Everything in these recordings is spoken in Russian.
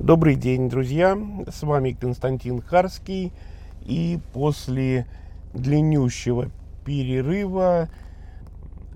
Добрый день, друзья! С вами Константин Харский. И после длиннющего перерыва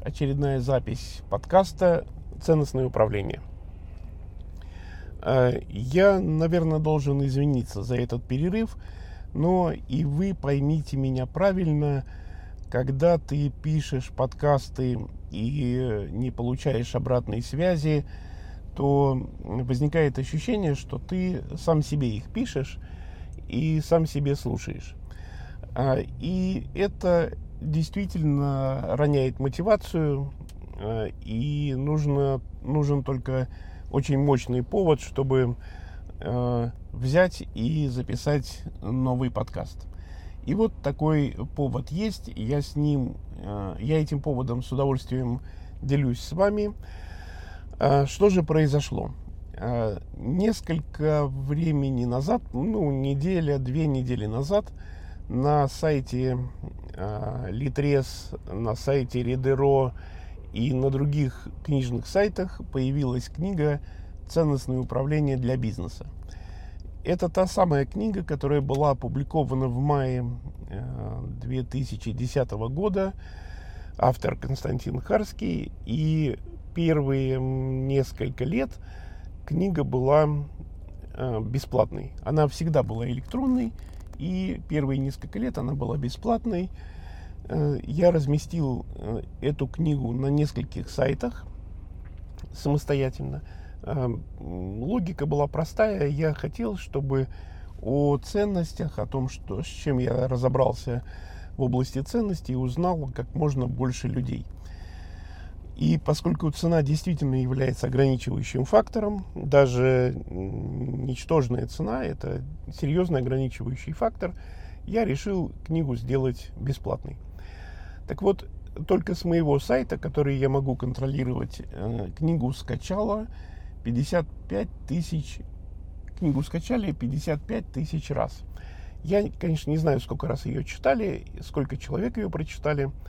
очередная запись подкаста «Ценностное управление». Э, я, наверное, должен извиниться за этот перерыв, но и вы поймите меня правильно, когда ты пишешь подкасты и не получаешь обратной связи, то возникает ощущение, что ты сам себе их пишешь и сам себе слушаешь. А, и это действительно роняет мотивацию, а, и нужно, нужен только очень мощный повод, чтобы а, взять и записать новый подкаст. И вот такой повод есть, я с ним, я этим поводом с удовольствием делюсь с вами. А, что же произошло? А, несколько времени назад, ну, неделя, две недели назад, на сайте а, Литрес, на сайте Редеро и на других книжных сайтах появилась книга «Ценностное управление для бизнеса». Это та самая книга, которая была опубликована в мае 2010 года. Автор Константин Харский. И первые несколько лет книга была э, бесплатной. Она всегда была электронной, и первые несколько лет она была бесплатной. Э, я разместил э, эту книгу на нескольких сайтах самостоятельно. Логика была простая. Я хотел, чтобы о ценностях, о том, что, с чем я разобрался в области ценностей, узнал как можно больше людей. И поскольку цена действительно является ограничивающим фактором, даже ничтожная цена – это серьезный ограничивающий фактор, я решил книгу сделать бесплатной. Так вот, только с моего сайта, который я могу контролировать, э, книгу скачала 55 тысяч, книгу скачали 55 тысяч раз. Я, конечно, не знаю, сколько раз ее читали, сколько человек ее прочитали –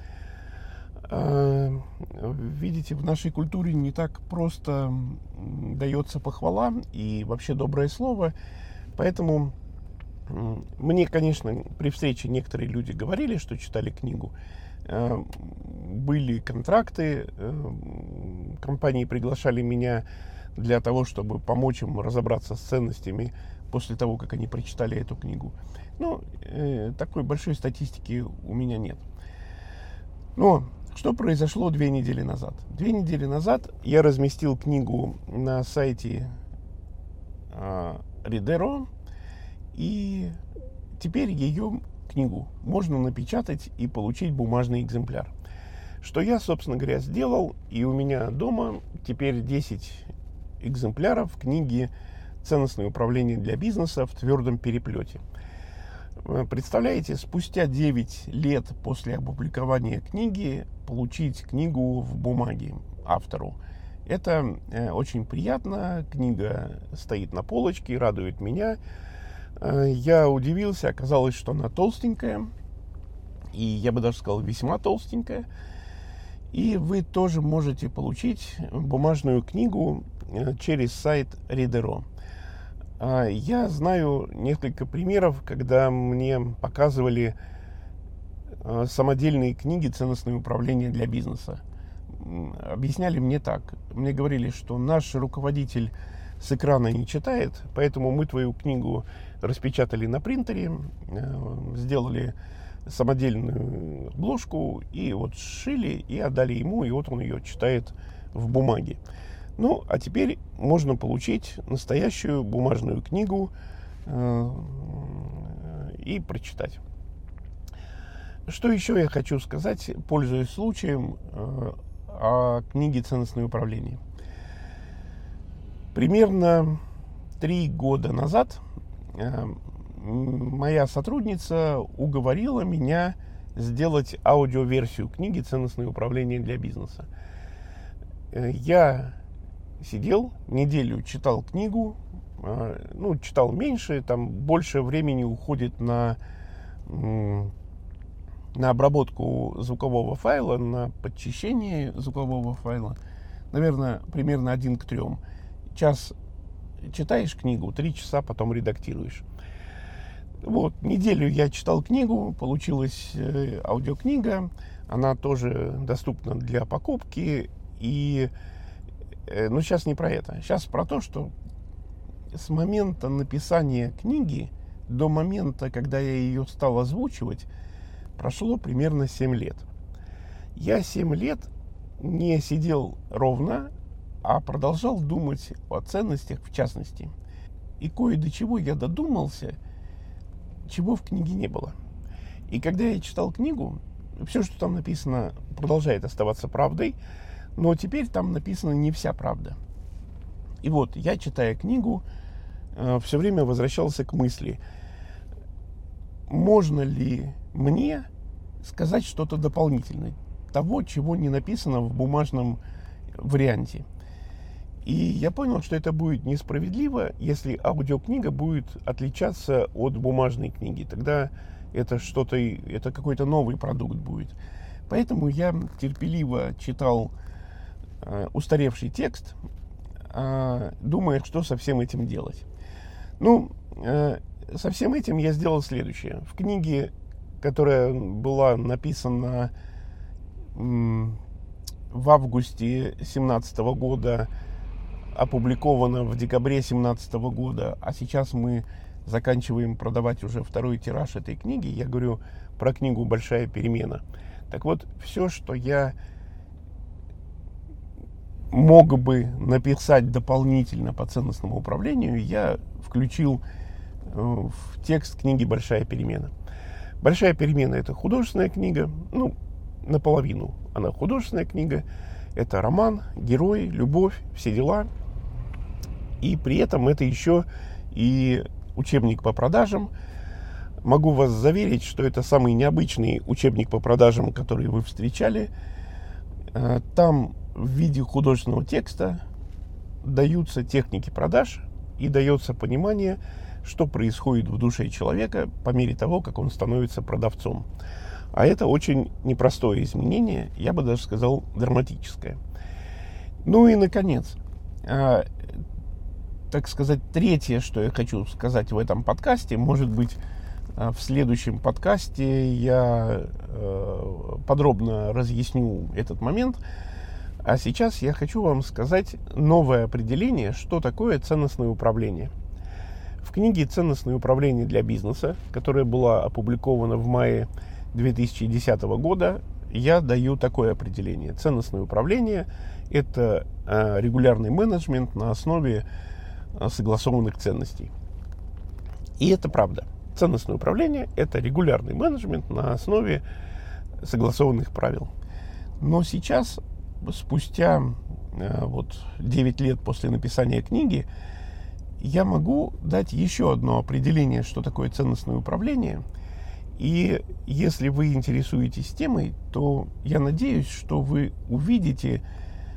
видите, в нашей культуре не так просто дается похвала и вообще доброе слово. Поэтому мне, конечно, при встрече некоторые люди говорили, что читали книгу. Э, были контракты, э, компании приглашали меня для того, чтобы помочь им разобраться с ценностями после того, как они прочитали эту книгу. Но такой большой статистики у меня нет. Но что произошло две недели назад? Две недели назад я разместил книгу на сайте Ридеро, и теперь ее книгу можно напечатать и получить бумажный экземпляр. Что я, собственно говоря, сделал, и у меня дома теперь 10 экземпляров книги «Ценностное управление для бизнеса» в твердом переплете – представляете, спустя 9 лет после опубликования книги получить книгу в бумаге автору. Это э, очень приятно. Книга стоит на полочке, радует меня. Э, я удивился, оказалось, что она толстенькая. И я бы даже сказал, весьма толстенькая. И вы тоже можете получить бумажную книгу через сайт Reader.ro. А, я знаю несколько примеров, когда мне показывали а, самодельные книги «Ценностное управление для бизнеса». Объясняли мне так. Мне говорили, что наш руководитель с экрана не читает, поэтому мы твою книгу распечатали на принтере, а, сделали самодельную обложку и вот сшили и отдали ему, и вот он ее читает в бумаге. Ну, а теперь можно получить настоящую бумажную книгу э, и прочитать. Что еще я хочу сказать, пользуясь случаем, э, о книге «Ценностное управление». Примерно три года назад э, моя сотрудница уговорила меня сделать аудиоверсию книги «Ценностное управление для бизнеса». Я сидел неделю, читал книгу, а, ну, читал меньше, там больше времени уходит на, на обработку звукового файла, на подчищение звукового файла. Наверное, примерно один к трем. Час читаешь книгу, три часа потом редактируешь. Вот, неделю я читал книгу, получилась э, аудиокнига, она тоже доступна для покупки. И, ну, сейчас не про это. Сейчас про то, что с момента написания книги до момента, когда я ее стал озвучивать, прошло примерно 7 лет. Я 7 лет не сидел ровно, а продолжал думать о ценностях в частности. И кое до чего я додумался, чего в книге не было. И когда я читал книгу, все, что там написано, продолжает оставаться правдой, но теперь там написана не вся правда. И вот, я, читая книгу, э, все время возвращался к мысли, можно ли мне сказать что-то дополнительное, того, чего не написано в бумажном варианте. И я понял, что это будет несправедливо, если аудиокнига будет отличаться от бумажной книги. Тогда это что-то, это какой-то новый продукт будет. Поэтому я терпеливо читал устаревший текст, э, думая, что со всем этим делать. Ну, э, со всем этим я сделал следующее. В книге, которая была написана в августе 2017 года, опубликована в декабре 2017 года, а сейчас мы заканчиваем продавать уже второй тираж этой книги, я говорю про книгу «Большая перемена». Так вот, все, что я мог бы написать дополнительно по ценностному управлению, я включил э, в текст книги «Большая перемена». «Большая перемена» — это художественная книга, ну, наполовину она художественная книга, это роман, герой, любовь, все дела. И при этом это еще и учебник по продажам. Могу вас заверить, что это самый необычный учебник по продажам, который вы встречали. Э, там в виде художественного текста даются техники продаж и дается понимание, что происходит в душе человека по мере того, как он становится продавцом. А это очень непростое изменение, я бы даже сказал драматическое. Ну и, наконец, э, так сказать, третье, что я хочу сказать в этом подкасте, может быть, э, в следующем подкасте я э, подробно разъясню этот момент. А сейчас я хочу вам сказать новое определение, что такое ценностное управление. В книге «Ценностное управление для бизнеса», которая была опубликована в мае 2010 года, я даю такое определение. Ценностное управление – это э, регулярный менеджмент на основе Э, согласованных ценностей. И это правда. Ценностное управление – это регулярный менеджмент на основе согласованных правил. Но сейчас, спустя э, вот 9 лет после написания книги, я могу дать еще одно определение, что такое ценностное управление. И если вы интересуетесь темой, то я надеюсь, что вы увидите,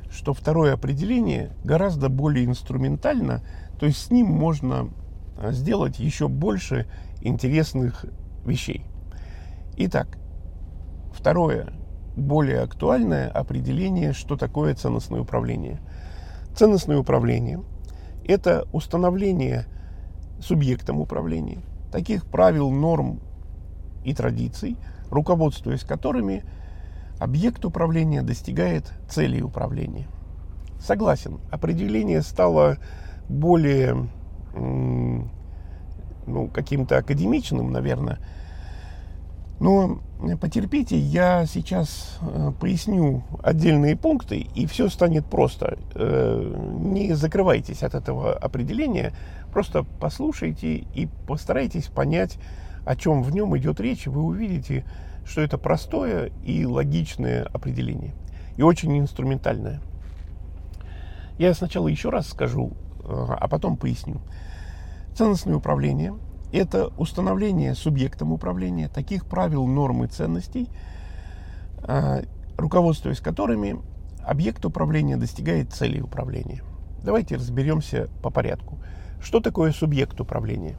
что второе определение гораздо более инструментально, то есть с ним можно а, сделать еще больше интересных вещей. Итак, второе, более актуальное определение, что такое ценностное управление. Ценностное управление – это установление субъектом управления таких правил, норм и традиций, руководствуясь которыми объект управления достигает целей управления. Согласен, определение стало более ну, каким-то академичным, наверное. Но потерпите, я сейчас э, поясню отдельные пункты, и все станет просто. Э, не закрывайтесь от этого определения, просто послушайте и постарайтесь понять, о чем в нем идет речь, вы увидите, что это простое и логичное определение, и очень инструментальное. Я сначала еще раз скажу, а потом поясню. Ценностное управление – это установление субъектом управления таких правил, норм и ценностей, а, руководствуясь которыми объект управления достигает цели управления. Давайте разберемся по порядку. Что такое субъект управления?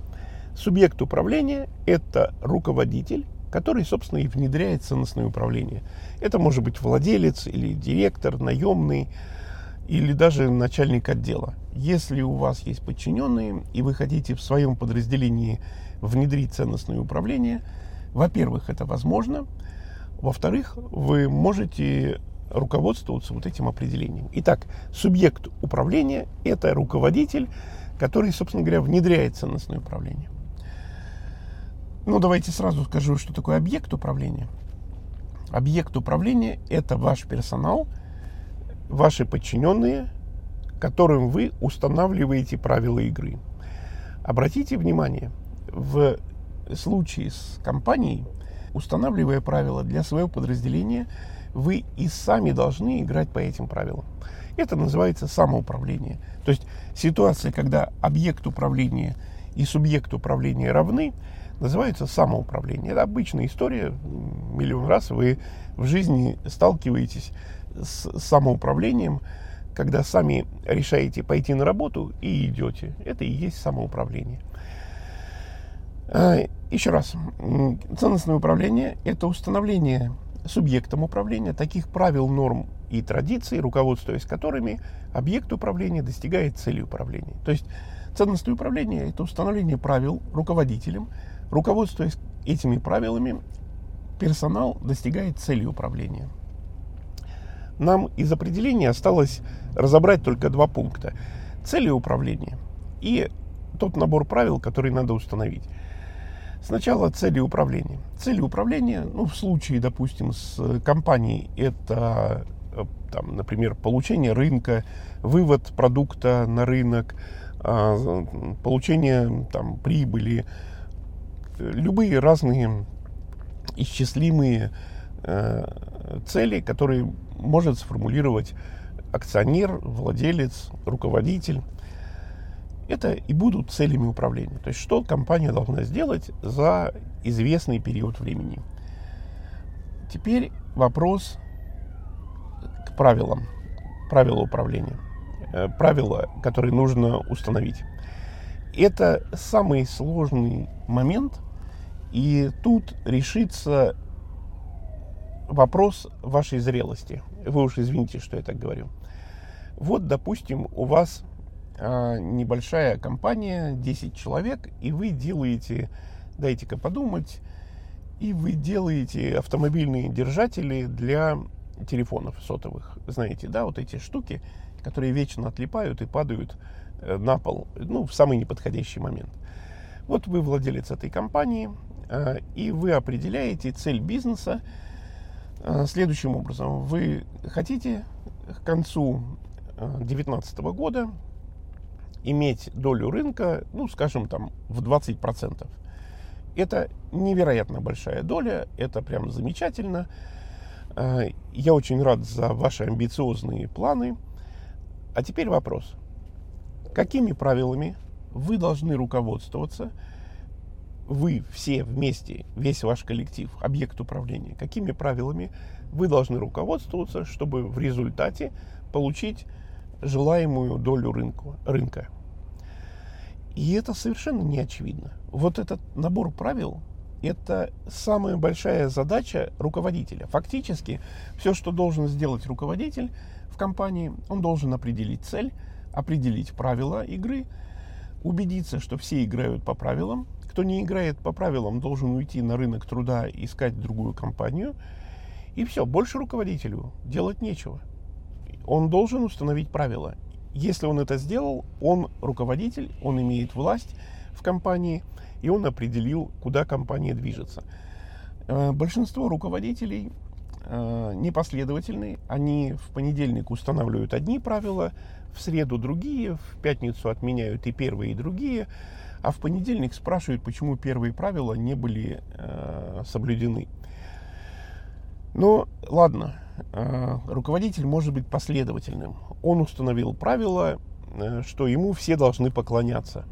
Субъект управления – это руководитель, который, собственно, и внедряет ценностное управление. Это может быть владелец или директор, наемный, или даже начальник отдела. Если у вас есть подчиненные, и вы хотите в своем подразделении внедрить ценностное управление, во-первых, это возможно. Во-вторых, вы можете руководствоваться вот этим определением. Итак, субъект управления – это руководитель, который, собственно говоря, внедряет ценностное управление. Ну, давайте сразу скажу, что такое объект управления. Объект управления – это ваш персонал, ваши подчиненные, которым вы устанавливаете правила игры. Обратите внимание, в случае с компанией, устанавливая правила для своего подразделения, вы и сами должны играть по этим правилам. Это называется самоуправление. То есть ситуация, когда объект управления и субъект управления равны, называется самоуправление. Это обычная история. Миллион раз вы в жизни сталкиваетесь с самоуправлением, когда сами решаете пойти на работу и идете. Это и есть самоуправление. А, еще раз, ценностное управление – это установление субъектом управления таких правил, норм и традиций, руководствуясь которыми объект управления достигает цели управления. То есть ценностное управление – это установление правил руководителем, руководствуясь этими правилами, персонал достигает цели управления. Нам из определения осталось разобрать только два пункта. Цели управления и тот набор правил, который надо установить. Сначала цели управления. Цели управления, ну, в случае, допустим, с компанией, это, э, там, например, получение рынка, вывод продукта на рынок, а, получение там, прибыли, любые разные исчислимые э, цели, которые может сформулировать акционер, владелец, руководитель это и будут целями управления. То есть, что компания должна сделать за известный период времени. Теперь вопрос к правилам, правила управления, э, правила, которые нужно установить. Это самый сложный момент, и тут решится вопрос вашей зрелости. Вы уж извините, что я так говорю. Вот, допустим, у вас а, небольшая компания, 10 человек, и вы делаете, дайте-ка подумать, и вы делаете автомобильные держатели для телефонов сотовых. Знаете, да, вот эти штуки, которые вечно отлипают и падают э, на пол, ну, в самый неподходящий момент. Вот вы владелец этой компании, а, и вы определяете цель бизнеса следующим образом. Вы хотите к концу 2019 года иметь долю рынка, ну, скажем, там, в 20%. Это невероятно большая доля, это прям замечательно. Э, я очень рад за ваши амбициозные планы. А теперь вопрос. Какими правилами вы должны руководствоваться, вы все вместе, весь ваш коллектив, объект управления, какими правилами вы должны руководствоваться, чтобы в результате получить желаемую долю рынку, рынка. И это совершенно не очевидно. Вот этот набор правил – это самая большая задача руководителя. Фактически, все, что должен сделать руководитель в компании, он должен определить цель, определить правила игры, убедиться, что все играют по правилам. Кто не играет по правилам, должен уйти на рынок труда искать другую компанию. И все, больше руководителю делать нечего – он должен установить правила. Если он это сделал, он руководитель, он имеет власть в компании, и он определил, куда компания движется. Э, большинство руководителей непоследовательны. Они в понедельник устанавливают одни правила, в среду другие, в пятницу отменяют и первые, и другие, а в понедельник спрашивают, почему первые правила не были э, соблюдены. Но ладно, э, руководитель может быть последовательным. Он установил правило, э, что ему все должны поклоняться.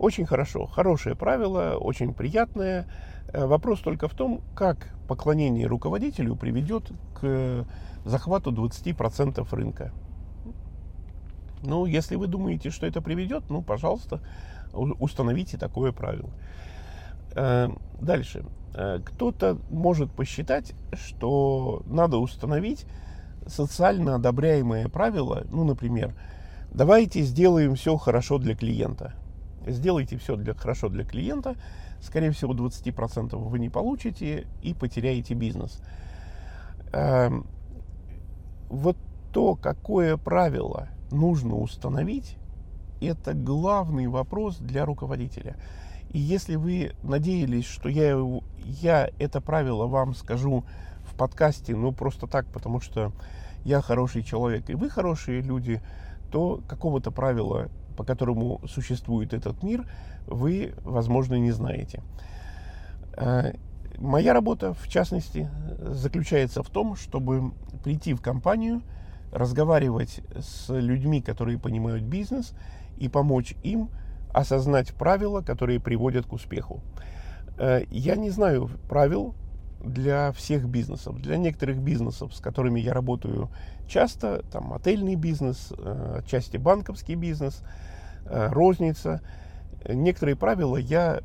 Очень хорошо, хорошее правило, очень приятное. Э, вопрос только в том, как поклонение руководителю приведет к захвату 20% рынка. Ну, если вы думаете, что это приведет, ну, пожалуйста, установите такое правило. Дальше. Э, кто-то может посчитать, что надо установить социально одобряемое правило, ну, например, давайте сделаем все хорошо для клиента. Сделайте все для, хорошо для клиента, скорее всего, 20% вы не получите и потеряете бизнес. Эм, вот то, какое правило нужно установить, это главный вопрос для руководителя. И если вы надеялись, что я, я это правило вам скажу в подкасте, ну просто так, потому что я хороший человек и вы хорошие люди, то какого-то правила, по которому существует этот мир, вы, возможно, не знаете. А, моя работа, в частности, заключается в том, чтобы прийти в компанию, разговаривать с людьми, которые понимают бизнес, и помочь им осознать правила, которые приводят к успеху. Э, я не знаю правил для всех бизнесов. Для некоторых бизнесов, с которыми я работаю часто, там отельный бизнес, э, отчасти банковский бизнес, э, розница, некоторые правила я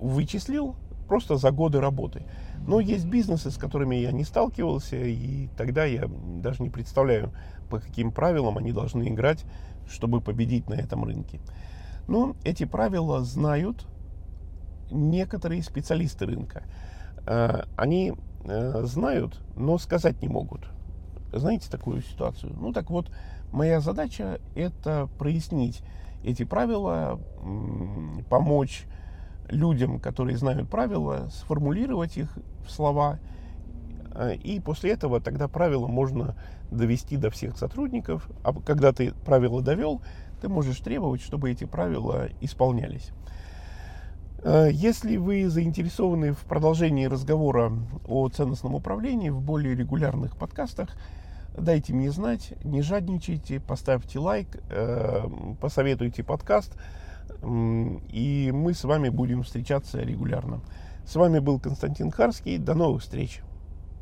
вычислил просто за годы работы. Но есть бизнесы, с которыми я не сталкивался, и тогда я даже не представляю, по каким правилам они должны играть, чтобы победить на этом рынке. Но эти правила знают некоторые специалисты рынка. Э, они э, знают, но сказать не могут. Знаете такую ситуацию? Ну так вот, моя задача это прояснить эти правила, помочь людям, которые знают правила, сформулировать их в слова. Э, и после этого тогда правила можно довести до всех сотрудников. А когда ты правила довел, ты можешь требовать, чтобы эти правила исполнялись. Э, если вы заинтересованы в продолжении разговора о ценностном управлении в более регулярных подкастах, дайте мне знать, не жадничайте, поставьте лайк, э, посоветуйте подкаст, и мы с вами будем встречаться регулярно. С вами был Константин Харский. До новых встреч!